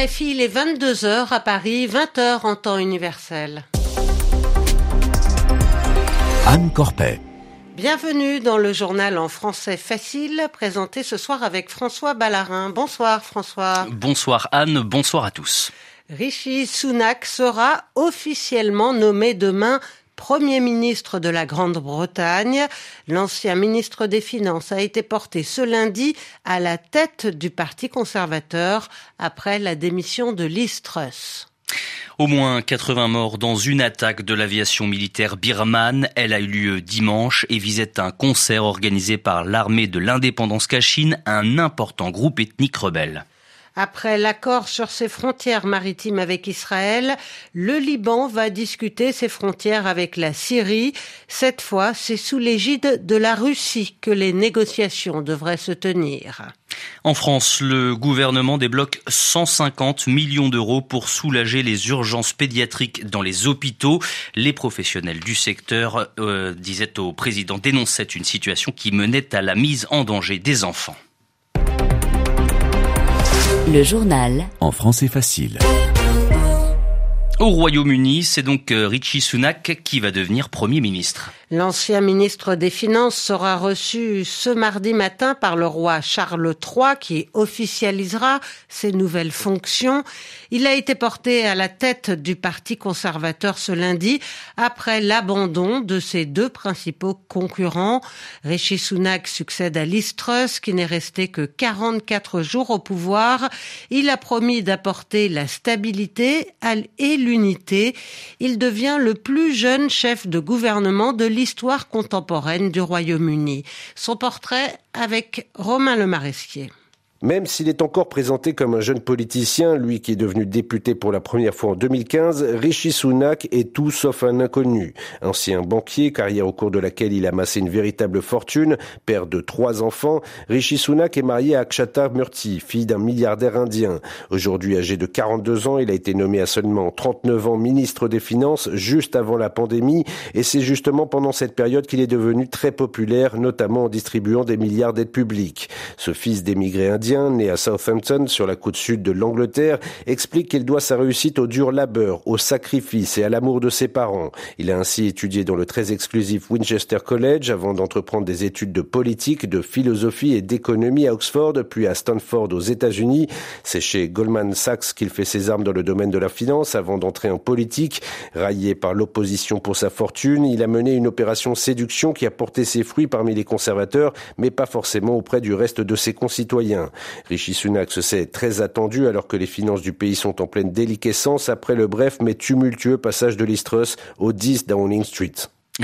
RFI, il est 22h à Paris, 20h en temps universel. Anne Corpet. Bienvenue dans le journal en français facile, présenté ce soir avec François Ballarin. Bonsoir François. Bonsoir Anne, bonsoir à tous. Rishi Sunak sera officiellement nommé demain Premier ministre de la Grande-Bretagne. L'ancien ministre des Finances a été porté ce lundi à la tête du Parti conservateur après la démission de Liz Truss. Au moins 80 morts dans une attaque de l'aviation militaire birmane. Elle a eu lieu dimanche et visait un concert organisé par l'armée de l'indépendance Kachin, un important groupe ethnique rebelle. Après l'accord sur ses frontières maritimes avec Israël, le Liban va discuter ses frontières avec la Syrie. Cette fois, c'est sous l'égide de la Russie que les négociations devraient se tenir. En France, le gouvernement débloque 150 millions d'euros pour soulager les urgences pédiatriques dans les hôpitaux. Les professionnels du secteur euh, disaient au président dénonçaient une situation qui menait à la mise en danger des enfants. Le journal. En français facile. Au Royaume-Uni, c'est donc euh, Richie Sunak qui va devenir Premier ministre. L'ancien ministre des Finances sera reçu ce mardi matin par le roi Charles III qui officialisera ses nouvelles fonctions. Il a été porté à la tête du Parti conservateur ce lundi après l'abandon de ses deux principaux concurrents. Rishi Sunak succède à Liz Truss qui n'est resté que 44 jours au pouvoir. Il a promis d'apporter la stabilité et l'unité. Il devient le plus jeune chef de gouvernement de l'histoire contemporaine du Royaume-Uni. Son portrait avec Romain Le Maresquier. Même s'il est encore présenté comme un jeune politicien, lui qui est devenu député pour la première fois en 2015, Rishi Sunak est tout sauf un inconnu. Ancien banquier, carrière au cours de laquelle il a amassé une véritable fortune, père de trois enfants, Rishi Sunak est marié à Akshata Murthy, fille d'un milliardaire indien. Aujourd'hui âgé de 42 ans, il a été nommé à seulement 39 ans ministre des Finances juste avant la pandémie et c'est justement pendant cette période qu'il est devenu très populaire, notamment en distribuant des milliards d'aides publiques. Ce fils d'émigrés indiens né à Southampton sur la côte sud de l'Angleterre, explique qu'il doit sa réussite au dur labeur, au sacrifice et à l'amour de ses parents. Il a ainsi étudié dans le très exclusif Winchester College avant d'entreprendre des études de politique, de philosophie et d'économie à Oxford, puis à Stanford aux États-Unis. C'est chez Goldman Sachs qu'il fait ses armes dans le domaine de la finance avant d'entrer en politique. Raillé par l'opposition pour sa fortune, il a mené une opération séduction qui a porté ses fruits parmi les conservateurs, mais pas forcément auprès du reste de ses concitoyens. Rishi Sunak se sait très attendu alors que les finances du pays sont en pleine déliquescence après le bref mais tumultueux passage de l'Istrus au 10 Downing Street.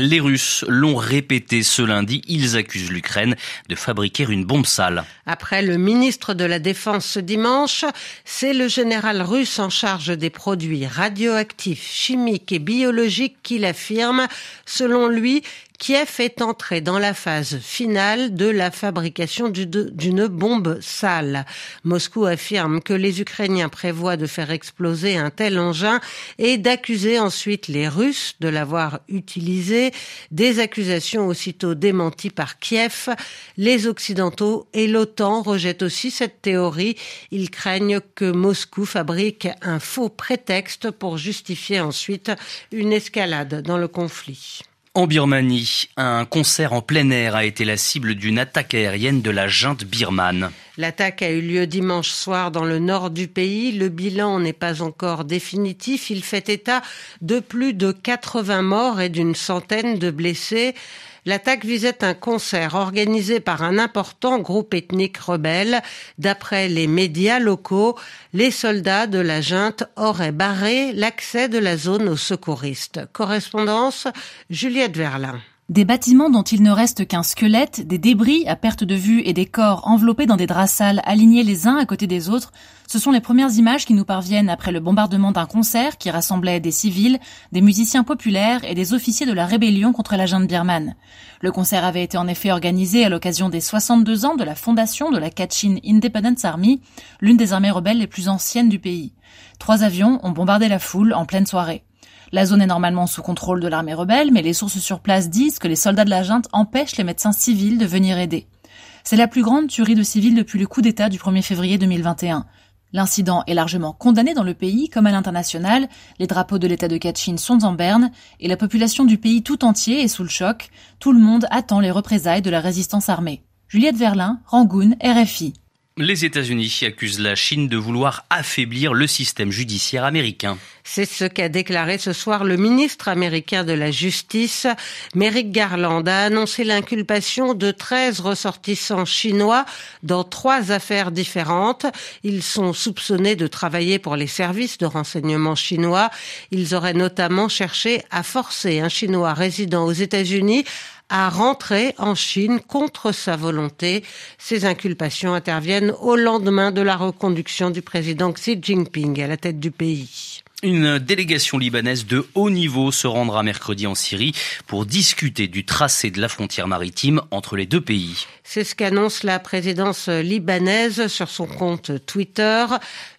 Les Russes l'ont répété ce lundi, ils accusent l'Ukraine de fabriquer une bombe sale. Après le ministre de la Défense ce dimanche, c'est le général russe en charge des produits radioactifs, chimiques et biologiques qui l'affirme. Selon lui, Kiev est entré dans la phase finale de la fabrication d'une bombe sale. Moscou affirme que les Ukrainiens prévoient de faire exploser un tel engin et d'accuser ensuite les Russes de l'avoir utilisé. Des accusations aussitôt démenties par Kiev. Les Occidentaux et l'OTAN rejettent aussi cette théorie. Ils craignent que Moscou fabrique un faux prétexte pour justifier ensuite une escalade dans le conflit. En Birmanie, un concert en plein air a été la cible d'une attaque aérienne de la junte birmane. L'attaque a eu lieu dimanche soir dans le nord du pays. Le bilan n'est pas encore définitif. Il fait état de plus de 80 morts et d'une centaine de blessés. L'attaque visait un concert organisé par un important groupe ethnique rebelle. D'après les médias locaux, les soldats de la junte auraient barré l'accès de la zone aux secouristes. Correspondance Juliette Verlin. Des bâtiments dont il ne reste qu'un squelette, des débris à perte de vue et des corps enveloppés dans des draps sales alignés les uns à côté des autres, ce sont les premières images qui nous parviennent après le bombardement d'un concert qui rassemblait des civils, des musiciens populaires et des officiers de la rébellion contre la junte birmane. Le concert avait été en effet organisé à l'occasion des 62 ans de la fondation de la Kachin Independence Army, l'une des armées rebelles les plus anciennes du pays. Trois avions ont bombardé la foule en pleine soirée. La zone est normalement sous contrôle de l'armée rebelle, mais les sources sur place disent que les soldats de la junte empêchent les médecins civils de venir aider. C'est la plus grande tuerie de civils depuis le coup d'État du 1er février 2021. L'incident est largement condamné dans le pays comme à l'international, les drapeaux de l'État de Kachin sont en berne et la population du pays tout entier est sous le choc. Tout le monde attend les représailles de la résistance armée. Juliette Verlin, Rangoon, RFI. Les États-Unis accusent la Chine de vouloir affaiblir le système judiciaire américain. C'est ce qu'a déclaré ce soir le ministre américain de la Justice. Merrick Garland a annoncé l'inculpation de 13 ressortissants chinois dans trois affaires différentes. Ils sont soupçonnés de travailler pour les services de renseignement chinois. Ils auraient notamment cherché à forcer un Chinois résident aux États-Unis à rentrer en Chine contre sa volonté. Ces inculpations interviennent au lendemain de la reconduction du président Xi Jinping à la tête du pays. Une délégation libanaise de haut niveau se rendra mercredi en Syrie pour discuter du tracé de la frontière maritime entre les deux pays. C'est ce qu'annonce la présidence libanaise sur son compte Twitter.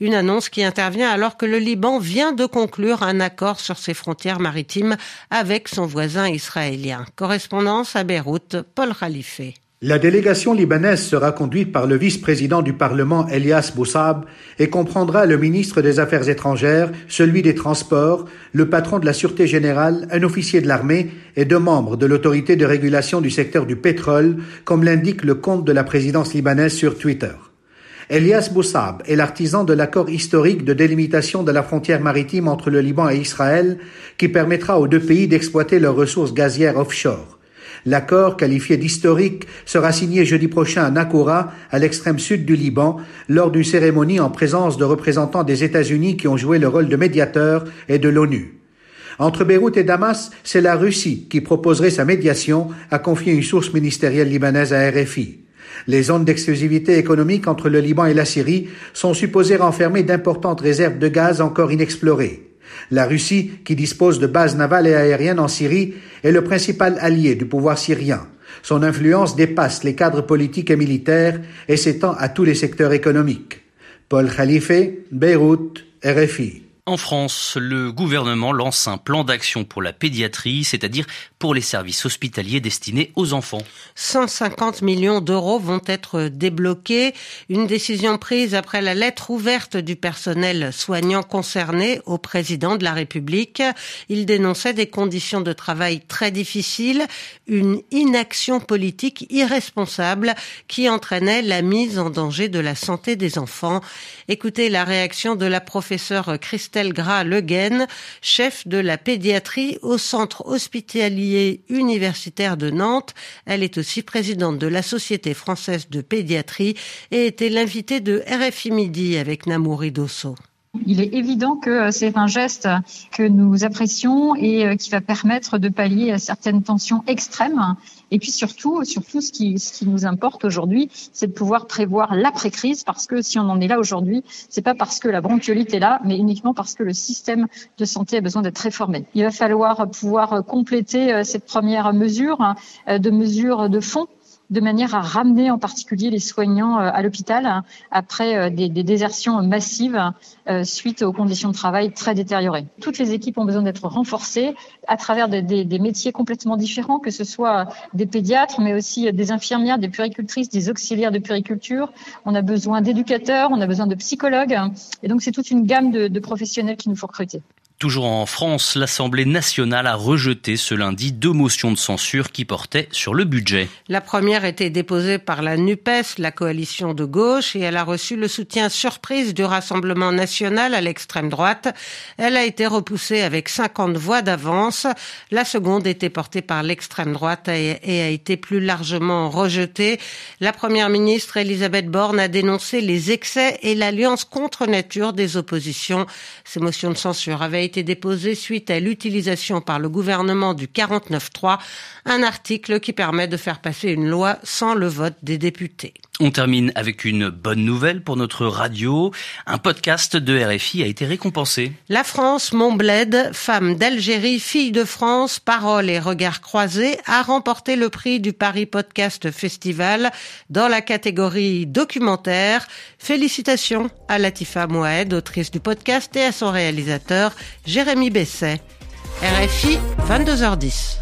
Une annonce qui intervient alors que le Liban vient de conclure un accord sur ses frontières maritimes avec son voisin israélien. Correspondance à Beyrouth, Paul Khalife. La délégation libanaise sera conduite par le vice-président du Parlement Elias Boussab et comprendra le ministre des Affaires étrangères, celui des Transports, le patron de la Sûreté générale, un officier de l'armée et deux membres de l'autorité de régulation du secteur du pétrole, comme l'indique le compte de la présidence libanaise sur Twitter. Elias Boussab est l'artisan de l'accord historique de délimitation de la frontière maritime entre le Liban et Israël qui permettra aux deux pays d'exploiter leurs ressources gazières offshore. L'accord, qualifié d'historique, sera signé jeudi prochain à Nakoura, à l'extrême sud du Liban, lors d'une cérémonie en présence de représentants des États-Unis qui ont joué le rôle de médiateur et de l'ONU. Entre Beyrouth et Damas, c'est la Russie qui proposerait sa médiation, a confié une source ministérielle libanaise à RFI. Les zones d'exclusivité économique entre le Liban et la Syrie sont supposées renfermer d'importantes réserves de gaz encore inexplorées. La Russie, qui dispose de bases navales et aériennes en Syrie, est le principal allié du pouvoir syrien. Son influence dépasse les cadres politiques et militaires et s'étend à tous les secteurs économiques. Paul Khalife, Beyrouth, RFI. En France, le gouvernement lance un plan d'action pour la pédiatrie, c'est-à-dire pour les services hospitaliers destinés aux enfants. 150 millions d'euros vont être débloqués. Une décision prise après la lettre ouverte du personnel soignant concerné au président de la République. Il dénonçait des conditions de travail très difficiles, une inaction politique irresponsable qui entraînait la mise en danger de la santé des enfants. Écoutez la réaction de la professeure Christine Christelle Gras-Leguen, chef de la pédiatrie au centre hospitalier universitaire de Nantes. Elle est aussi présidente de la Société française de pédiatrie et était l'invitée de RFI Midi avec Namouri Dosso. Il est évident que euh, c'est un geste que nous apprécions et euh, qui va permettre de pallier certaines tensions extrêmes. Et puis surtout, surtout ce qui, ce qui nous importe aujourd'hui, c'est de pouvoir prévoir l'après-crise parce que si on en est là aujourd'hui, c'est pas parce que la bronchiolite est là, mais uniquement parce que le système de santé a besoin d'être réformé. Il va falloir pouvoir compléter euh, cette première mesure hein, de mesures de fond de manière à ramener en particulier les soignants euh, à l'hôpital hein, après euh, des, désertions massives euh, suite aux conditions de travail très détériorées. Toutes les équipes ont besoin d'être renforcées à travers des, métiers complètement différents, que ce soit des pédiatres, mais aussi des infirmières, des puricultrices, des auxiliaires de puriculture. On a besoin d'éducateurs, on a besoin de psychologues. Et donc, c'est toute une gamme de, de professionnels qu'il nous faut recruter. Toujours en France, l'Assemblée nationale a rejeté ce lundi deux motions de censure qui portaient sur le budget. La première était déposée par la NUPES, la coalition de gauche, et elle a reçu le soutien surprise du Rassemblement national à l'extrême droite. Elle a été repoussée avec 50 voix d'avance. La seconde était portée par l'extrême droite et a été plus largement rejetée. La première ministre Elisabeth Borne a dénoncé les excès et l'alliance contre nature des oppositions. Ces motions de censure avaient été déposé suite à l'utilisation par le gouvernement du 49.3, un article qui permet de faire passer une loi sans le vote des députés. On termine avec une bonne nouvelle pour notre radio. Un podcast de RFI a été récompensé. La France, mon bled, femme d'Algérie, fille de France, parole et regard croisés, a remporté le prix du Paris Podcast Festival dans la catégorie documentaire. Félicitations à Latifa Mouaed, autrice du podcast, et à son réalisateur, Jérémy Besset. RFI, 22h10.